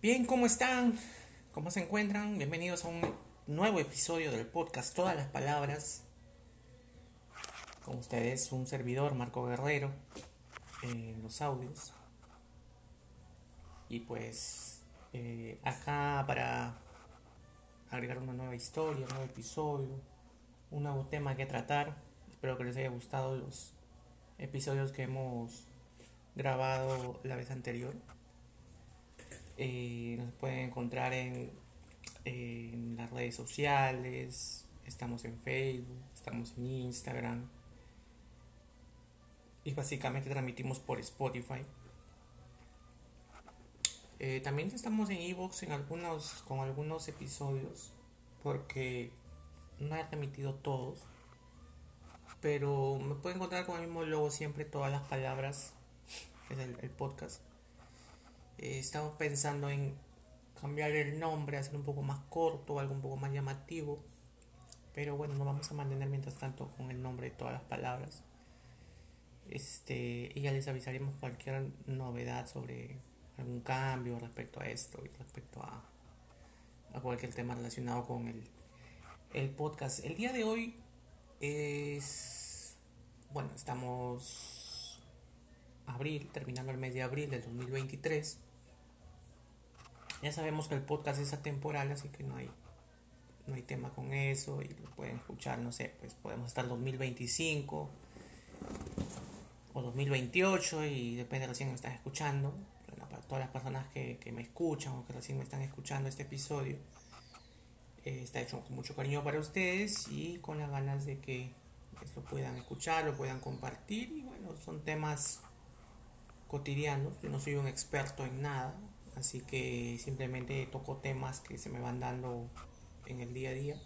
Bien, ¿cómo están? ¿Cómo se encuentran? Bienvenidos a un nuevo episodio del podcast Todas las Palabras. Con ustedes, un servidor, Marco Guerrero, en los audios. Y pues, eh, acá para agregar una nueva historia, un nuevo episodio, un nuevo tema que tratar. Espero que les haya gustado los episodios que hemos grabado la vez anterior. Eh, nos pueden encontrar en, en las redes sociales, estamos en Facebook, estamos en Instagram y básicamente transmitimos por Spotify. Eh, también estamos en Evox en algunos, con algunos episodios porque no he transmitido todos. Pero me pueden encontrar con el mismo logo siempre, todas las palabras, es el, el podcast. Eh, estamos pensando en cambiar el nombre, hacer un poco más corto, algo un poco más llamativo. Pero bueno, nos vamos a mantener mientras tanto con el nombre de todas las palabras. Este, y ya les avisaremos cualquier novedad sobre algún cambio respecto a esto y respecto a, cualquier tema relacionado con el, el podcast. El día de hoy es, bueno, estamos abril, terminando el mes de abril del 2023. Ya sabemos que el podcast es atemporal, así que no hay, no hay tema con eso y lo pueden escuchar, no sé, pues podemos estar 2025 o 2028 y depende de recién me están escuchando. Todas las personas que, que, me escuchan o que recién me están escuchando este episodio, eh, está hecho con mucho cariño para ustedes y con las ganas de que pues, lo puedan escuchar, lo puedan compartir y bueno, son temas cotidianos. Yo no soy un experto en nada, Así que simplemente toco temas que se me van dando en el día a día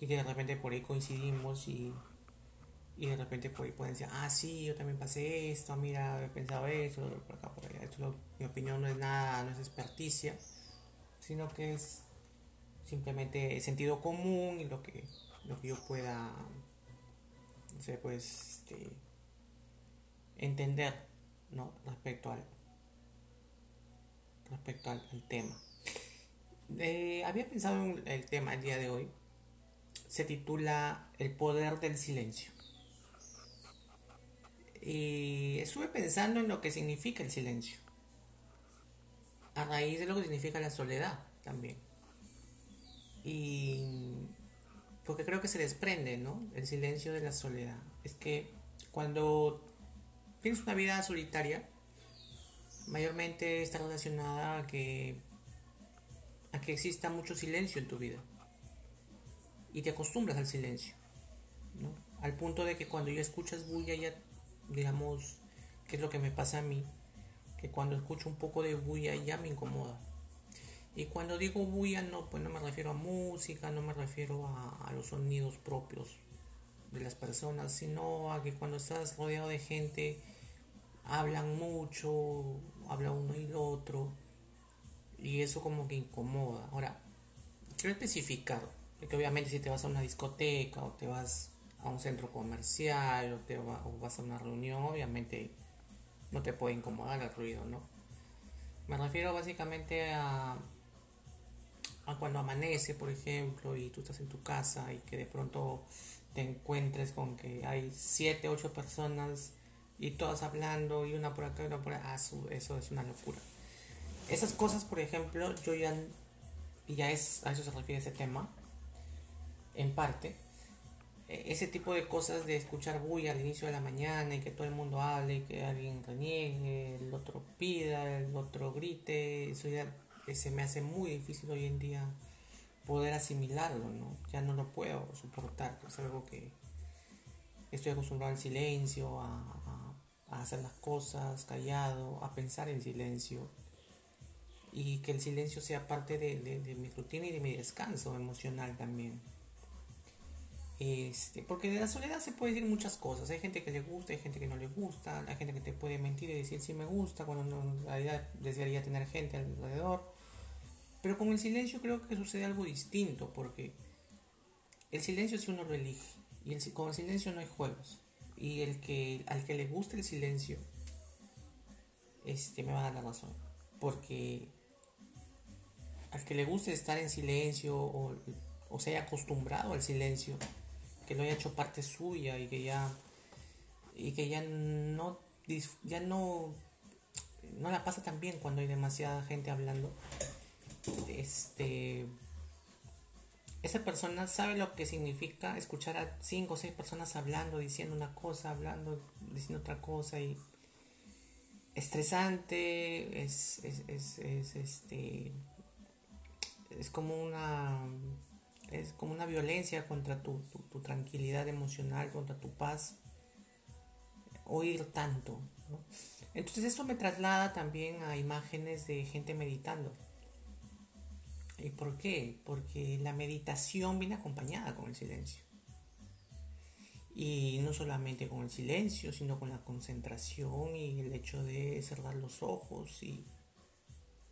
y que de repente por ahí coincidimos y, y de repente pueden decir, ah, sí, yo también pasé esto, mira, he pensado eso, por acá, por allá. Esto, lo, mi opinión no es nada, no es experticia, sino que es simplemente sentido común y lo que, lo que yo pueda, no sé, pues, este, entender, ¿no? Respecto al, respecto al, al tema. Eh, había pensado en el tema el día de hoy. Se titula El poder del silencio. Y estuve pensando en lo que significa el silencio. A raíz de lo que significa la soledad también. Y porque creo que se desprende, ¿no? El silencio de la soledad. Es que cuando tienes una vida solitaria, mayormente está relacionada a que, a que exista mucho silencio en tu vida. Y te acostumbras al silencio. ¿no? Al punto de que cuando ya escuchas bulla, ya, digamos, que es lo que me pasa a mí, que cuando escucho un poco de bulla ya me incomoda. Y cuando digo bulla, no, pues no me refiero a música, no me refiero a, a los sonidos propios de las personas, sino a que cuando estás rodeado de gente, hablan mucho, habla uno y el otro, y eso como que incomoda. Ahora, quiero especificar, porque obviamente si te vas a una discoteca o te vas a un centro comercial o, te vas a una reunión, obviamente no te puede incomodar el ruido, ¿no? Me refiero básicamente a, a cuando amanece, por ejemplo, y tú estás en tu casa y que de pronto te encuentres con que hay 7, 8 personas y todas hablando y una por acá y una por allá, ah, eso es una locura. Esas cosas, por ejemplo, yo ya, ya es, a eso se refiere ese tema, en parte, ese tipo de cosas de escuchar bulla al inicio de la mañana y que todo el mundo hable y que alguien reniegue, el otro pida, el otro grite, eso ya se me hace muy difícil hoy en día poder asimilarlo, ¿no? Ya no lo puedo soportar, es algo que estoy acostumbrado al silencio, a, a hacer las cosas callado, a pensar en silencio y que el silencio sea parte de, de, mi rutina y de mi descanso emocional también. Este, porque de la soledad se puede decir muchas cosas. Hay gente que le gusta, hay gente que no le gusta, hay gente que te puede mentir y decir sí me gusta cuando en realidad desearía tener gente alrededor. Pero con el silencio creo que sucede algo distinto, porque el silencio si uno lo y con el silencio no hay juegos. Y el que, al que le guste el silencio, este, me va a dar la razón. Porque al que le guste estar en silencio o, o se haya acostumbrado al silencio, que lo haya hecho parte suya y que ya y que ya no ya no no la pasa tan bien cuando hay demasiada gente hablando este esa persona sabe lo que significa escuchar a cinco o seis personas hablando diciendo una cosa hablando diciendo otra cosa y estresante es, es, es, es este es como una es como una violencia contra tu, tu, tranquilidad emocional, contra tu paz, oír tanto. Entonces esto me traslada también a imágenes de gente meditando. ¿Y por qué? Porque la meditación viene acompañada con el silencio. Y no solamente con el silencio, sino con la concentración y el hecho de cerrar los ojos y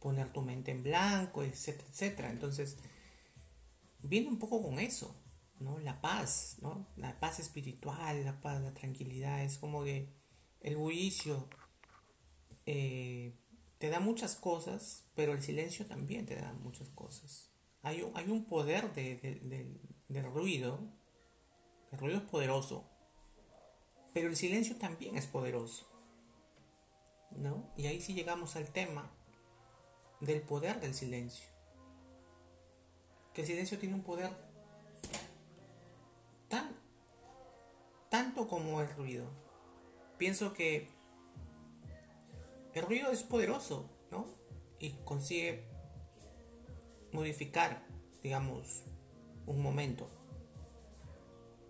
poner tu mente en blanco, etcétera, etcétera. Entonces, viene un poco con eso, ¿no? La paz, ¿no? La paz espiritual, la paz, la tranquilidad, es como que el bullicio eh, te da muchas cosas, pero el silencio también te da muchas cosas. Hay un, hay un poder de, del ruido, el ruido es poderoso, pero el silencio también es poderoso, ¿no? Y ahí sí llegamos al tema del poder del silencio que el silencio tiene un poder tan tanto como el ruido. Pienso que el ruido es poderoso, ¿no? Y consigue modificar, digamos, un momento.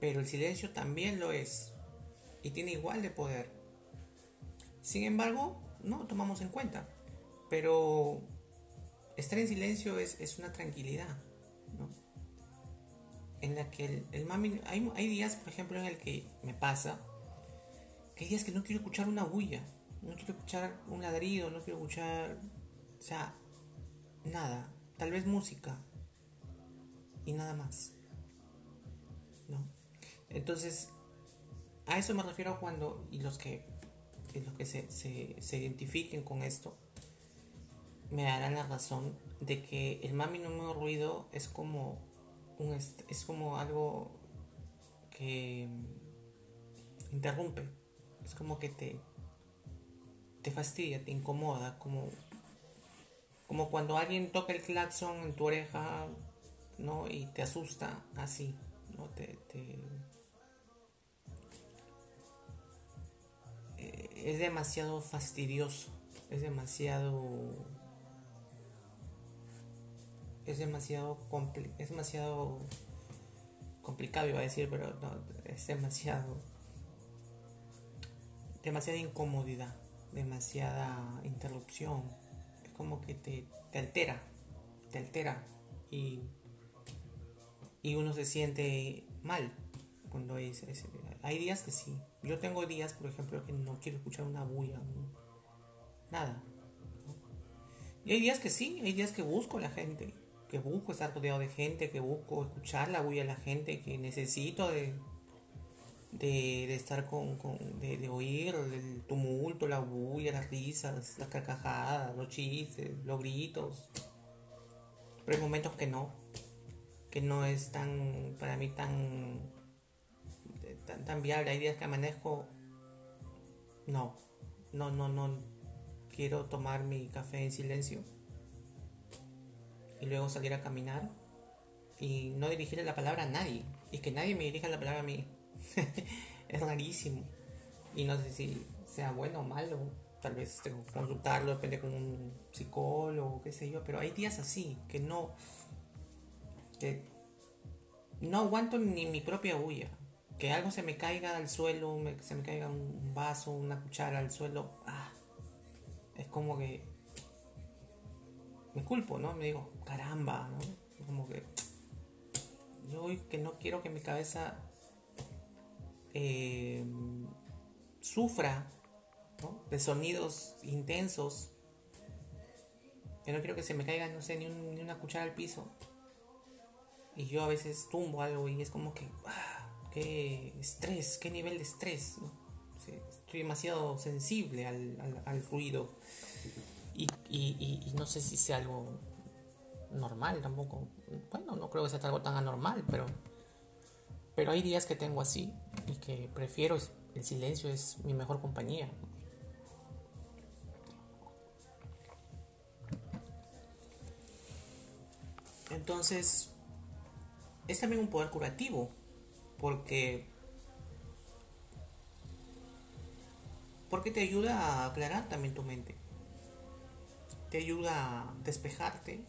Pero el silencio también lo es y tiene igual de poder. Sin embargo, no lo tomamos en cuenta. Pero estar en silencio es, es una tranquilidad en la que el, mami... Hay, días, por ejemplo, en el que me pasa que hay días que no quiero escuchar una bulla, no quiero escuchar un ladrido, no quiero escuchar... O sea, nada. Tal vez música. Y nada más. ¿No? Entonces, a eso me refiero cuando... Y los que, los que se, se, se identifiquen con esto, me darán la razón de que el mami no me ruido es como es como algo que interrumpe, es como que te, te fastidia, te incomoda, como, como cuando alguien toca el claxon en tu oreja, ¿no? Y te asusta así, ¿no? Te, eh, es demasiado fastidioso, es demasiado es demasiado, es demasiado complicado, iba a decir, pero no, es demasiado, demasiada incomodidad, demasiada interrupción. Es como que te, te altera, te altera y, y uno se siente mal cuando es, Hay días que sí. Yo tengo días, por ejemplo, que no quiero escuchar una bulla, nada. Y hay días que sí, hay días que busco a la gente que busco estar rodeado de gente, que busco escuchar la bulla de la gente, que necesito de, de, estar con, de, oír el tumulto, la bulla, las risas, las carcajadas, los chistes, los gritos. Pero hay momentos que no, que no es tan, para mí tan, tan, tan viable. Hay días que amanezco, no, no, no, no, quiero tomar mi café en silencio y luego salir a caminar y no dirigirle la palabra a nadie y que nadie me dirija la palabra a mí. es rarísimo. Y no sé si sea bueno o malo. Tal vez tengo que consultarlo, depende con un psicólogo, qué sé yo. Pero hay días así que no. que no aguanto ni mi propia bulla. Que algo se me caiga al suelo, se me caiga un vaso, una cuchara al suelo. Ah, es como que me culpo, ¿no? Me digo, caramba, ¿no? Como que yo que no quiero que mi cabeza eh, sufra de sonidos intensos Yo no quiero que se me caiga, no sé, ni, ni una cuchara al piso. Y yo a veces tumbo algo y es como que, ah, qué estrés, qué nivel de estrés. estoy demasiado sensible al, al, ruido. Y, y, no sé si sea algo normal tampoco. Bueno, no creo que sea algo tan anormal, pero, pero hay días que tengo así y que prefiero, el silencio es mi mejor compañía. Entonces, es también un poder curativo, porque porque te ayuda a aclarar también tu mente. Te ayuda a despejarte,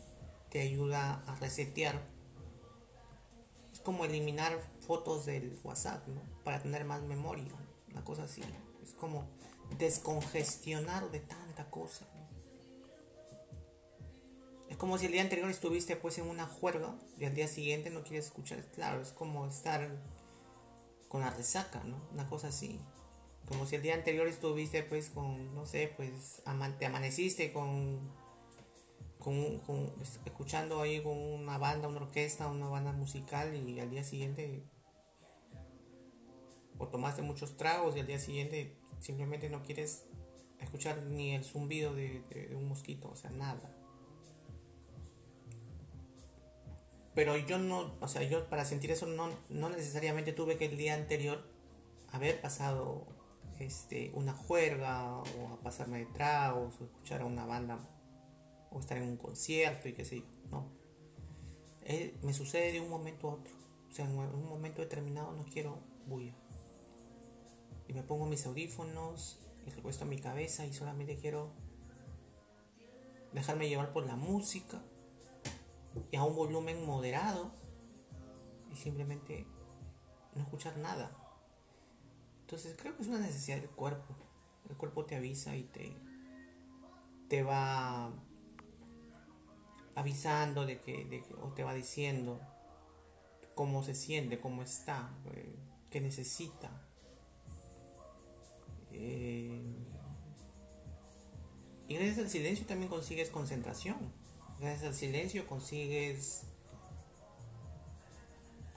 te ayuda a resetear. Es como eliminar fotos del WhatsApp, ¿no? Para tener más memoria, una cosa así. Es como descongestionar de tanta cosa. Es como si el día anterior estuviste pues en una juerga y al día siguiente no quieres escuchar. Claro, es como estar con la resaca, ¿no? Una cosa así. Como si el día anterior estuviste pues con, no sé, pues te amaneciste con, con, con, escuchando ahí con una banda, una orquesta, una banda musical y al día siguiente o tomaste muchos tragos y al día siguiente simplemente no quieres escuchar ni el zumbido de un mosquito, o sea, nada. Pero yo no, o sea, yo para sentir eso no, no necesariamente tuve que el día anterior haber pasado este, una juerga o a pasarme de tragos o escuchar a una banda o estar en un concierto y qué sé yo. No. Eh, me sucede de un momento a otro. O sea, en un momento determinado no quiero bulla. Y me pongo mis audífonos y recuesto mi cabeza y solamente quiero dejarme llevar por la música y a un volumen moderado y simplemente no escuchar nada. Entonces creo que es una necesidad del cuerpo. El cuerpo te avisa y te, te va avisando de que, o te va diciendo cómo se siente, cómo está, eh, qué necesita. Eh, y gracias al silencio también consigues concentración. Gracias al silencio consigues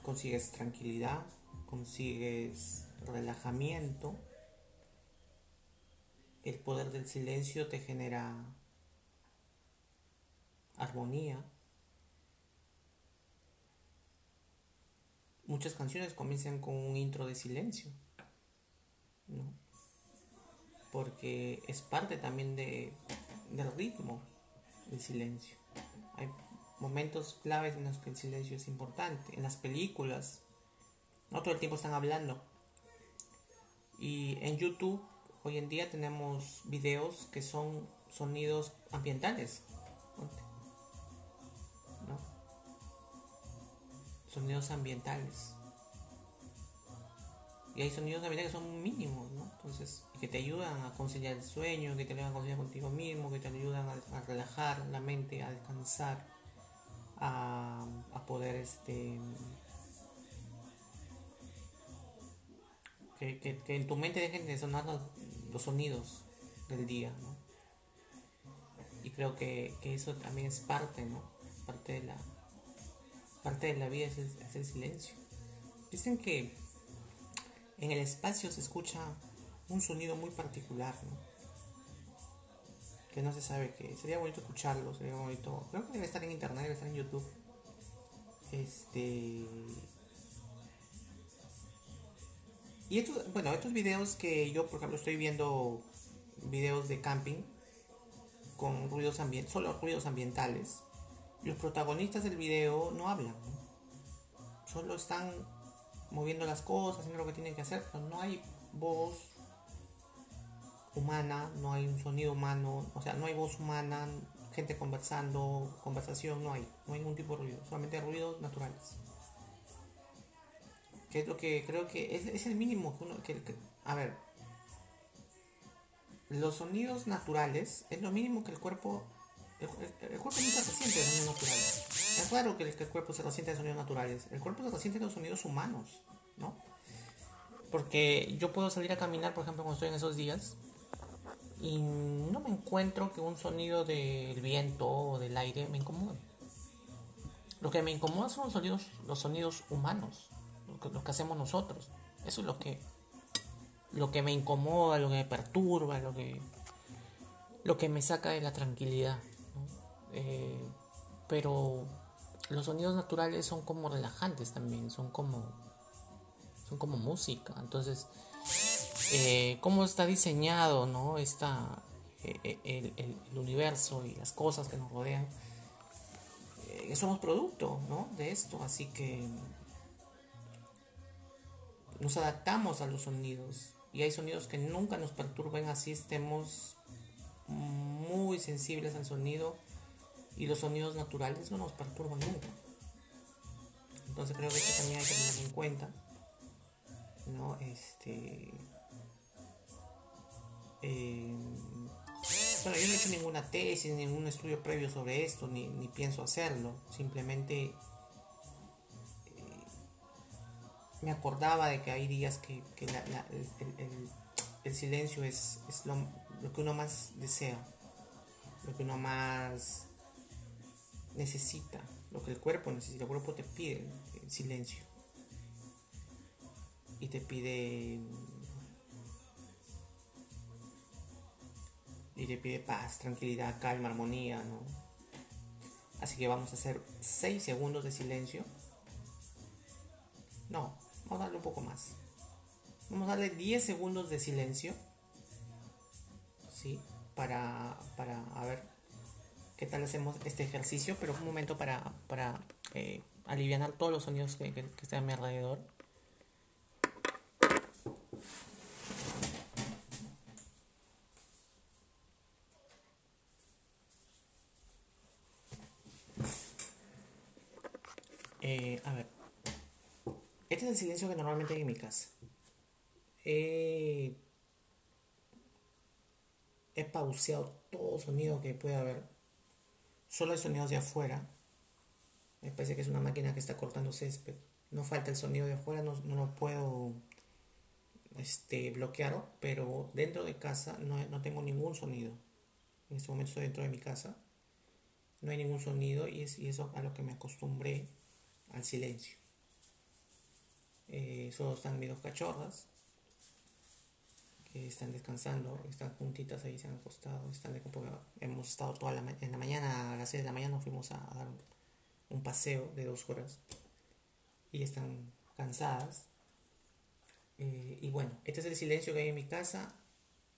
consigues tranquilidad, consigues relajamiento. El poder del silencio te genera armonía. Muchas canciones comienzan con un intro de silencio, ¿no? Porque es parte también de, del ritmo, el silencio. Hay momentos claves en los que el silencio es importante. En las películas, no todo el tiempo están hablando. Y en YouTube hoy en día tenemos videos que son sonidos ambientales. Sonidos ambientales. Y hay sonidos ambientales que son mínimos, ¿no? Entonces, que te ayudan a conciliar el sueño, que te ayudan a conciliar contigo mismo, que te ayudan a, relajar la mente, a descansar, a, poder este que, en tu mente dejen de sonar los, sonidos del día, ¿no? Y creo que, eso también es parte, ¿no? Parte de la parte de la vida es el silencio. Dicen que en el espacio se escucha un sonido muy particular, ¿no? Que no se sabe qué. Sería bonito escucharlo, sería bonito. Creo que debe estar en internet, debe estar en YouTube. Este. Y estos, bueno, estos videos que yo, por ejemplo, estoy viendo videos de camping con ruidos ambientales, solo ruidos ambientales. Los protagonistas del video no hablan, solo están moviendo las cosas, haciendo lo que tienen que hacer, pero no hay voz humana, no hay un sonido humano, o sea, no hay voz humana, gente conversando, conversación, no hay, no hay ningún tipo de ruido, solamente ruidos naturales. Que es lo que creo que es, el mínimo que uno, que, a ver, los sonidos naturales es lo mínimo que el cuerpo el, cuerpo nunca se siente de sonidos naturales. Es raro que el, que el, cuerpo se resiente de sonidos naturales. El cuerpo se resiente de los sonidos humanos, ¿no? Porque yo puedo salir a caminar, por ejemplo, cuando estoy en esos días, y no me encuentro que un sonido del viento o del aire me incomode. Lo que me incomoda son los sonidos, los sonidos humanos, lo que, hacemos nosotros. Eso es lo que, lo que me incomoda, lo que me perturba, lo que, lo que me saca de la tranquilidad. Eh, pero los sonidos naturales son como relajantes también, son como, son como música. Entonces, eh, cómo está diseñado, ¿no? Está eh, el, universo y las cosas que nos rodean. Somos producto, ¿no? De esto, así que nos adaptamos a los sonidos y hay sonidos que nunca nos perturben, así estemos muy sensibles al sonido y los sonidos naturales no nos perturban nunca. Entonces creo que esto también hay que tener en cuenta. ¿no? Este, eh, bueno, yo no he hecho ninguna tesis, ningún estudio previo sobre esto, ni, pienso hacerlo. Simplemente me acordaba de que hay días que, el, silencio es, lo, que uno más desea, lo que uno más necesita, lo que el cuerpo necesita. El cuerpo te pide el silencio y te pide y te pide paz, tranquilidad, calma, armonía, ¿no? Así que vamos a hacer 6 segundos de silencio. No, vamos a darle un poco más. Vamos a darle 10 segundos de silencio. ¿Sí? Para, para ver qué tal hacemos este ejercicio, pero un momento para, para eh, aliviar todos los sonidos que, que están a mi alrededor. Eh, a ver. Este es el silencio que normalmente hay en mi casa. he pauseado todo sonido que pueda haber. Solo hay sonidos de afuera. Me parece que es una máquina que está cortando césped. No falta el sonido de afuera, no, no lo puedo este, bloquear, pero dentro de casa no, no tengo ningún sonido. En este momento estoy dentro de mi casa. No hay ningún sonido y es y eso a lo que me acostumbré al silencio. Eh, solo están mis dos cachorras que están descansando, están juntitas ahí, se han acostado, están de, hemos estado toda la en la mañana, a las 6 de la mañana fuimos a, dar un, paseo de dos horas y están cansadas. Eh, y bueno, este es el silencio que hay en mi casa,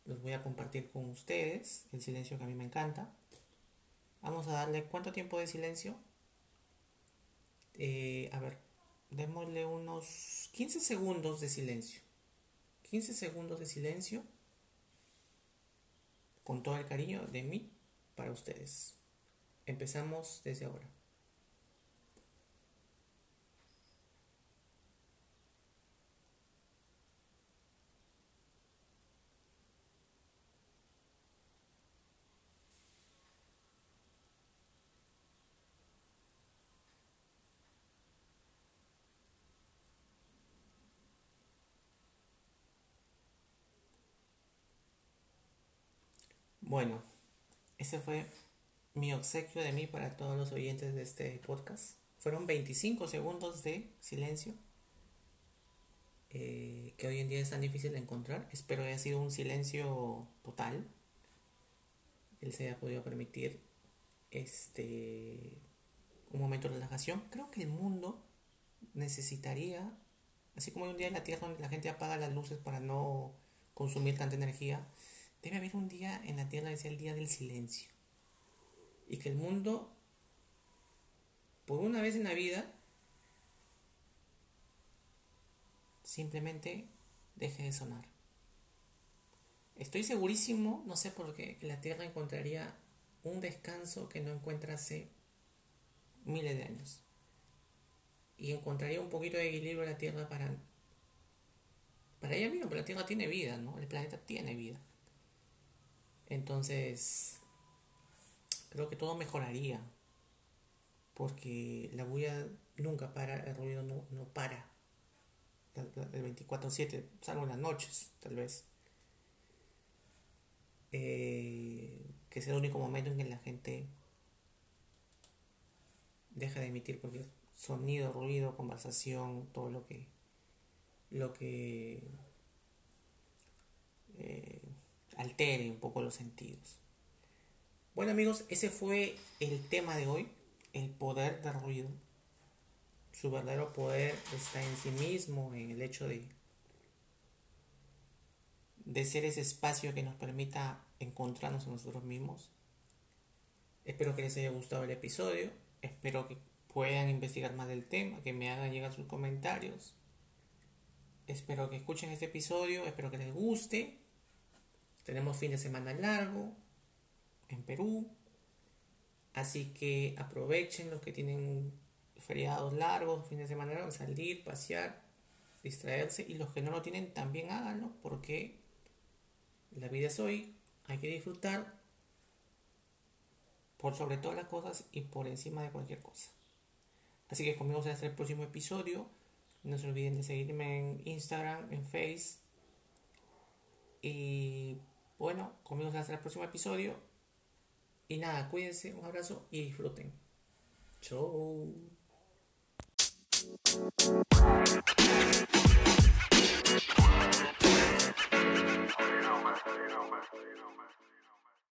los voy a compartir con ustedes, el silencio que a mí me encanta. Vamos a darle cuánto tiempo de silencio, eh, a ver, démosle unos 15 segundos de silencio. 15 segundos de silencio con todo el cariño de mí para ustedes. Empezamos desde ahora. Bueno, ese fue mi obsequio de mí para todos los oyentes de este podcast. Fueron 25 segundos de silencio eh, que hoy en día es tan difícil de encontrar. Espero haya sido un silencio total. Él se haya podido permitir este un momento de relajación. Creo que el mundo necesitaría, así como hoy un día en la Tierra donde la gente apaga las luces para no consumir tanta energía, Debe haber un día en la tierra que sea el día del silencio. Y que el mundo, por una vez en la vida, simplemente deje de sonar. Estoy segurísimo, no sé por qué, que la Tierra encontraría un descanso que no encuentra hace miles de años. Y encontraría un poquito de equilibrio en la Tierra para, para ella misma, porque la Tierra tiene vida, ¿no? El planeta tiene vida. Entonces, creo que todo mejoraría. Porque la bulla nunca para, el ruido no, no para. El 24-7, salvo en las noches, tal vez. eh, que es el único momento en que la gente deja de emitir cualquier sonido, ruido, conversación, todo lo que lo que eh, altere un poco los sentidos. Bueno amigos, ese fue el tema de hoy, el poder del ruido. Su verdadero poder está en sí mismo, en el hecho de, de ser ese espacio que nos permita encontrarnos a nosotros mismos. Espero que les haya gustado el episodio, espero que puedan investigar más del tema, que me hagan llegar sus comentarios. Espero que escuchen este episodio, espero que les guste. Tenemos fin de semana largo en Perú, así que aprovechen los que tienen feriados largos, fin de semana largo, salir, pasear, distraerse y los que no lo tienen también háganlo porque la vida es hoy, hay que disfrutar por sobre todas las cosas y por encima de cualquier cosa. Así que conmigo será hasta el próximo episodio. No se olviden de seguirme en Instagram, en Face. Y bueno, conmigo hasta el próximo episodio. Y nada, cuídense, un abrazo y disfruten. Chau.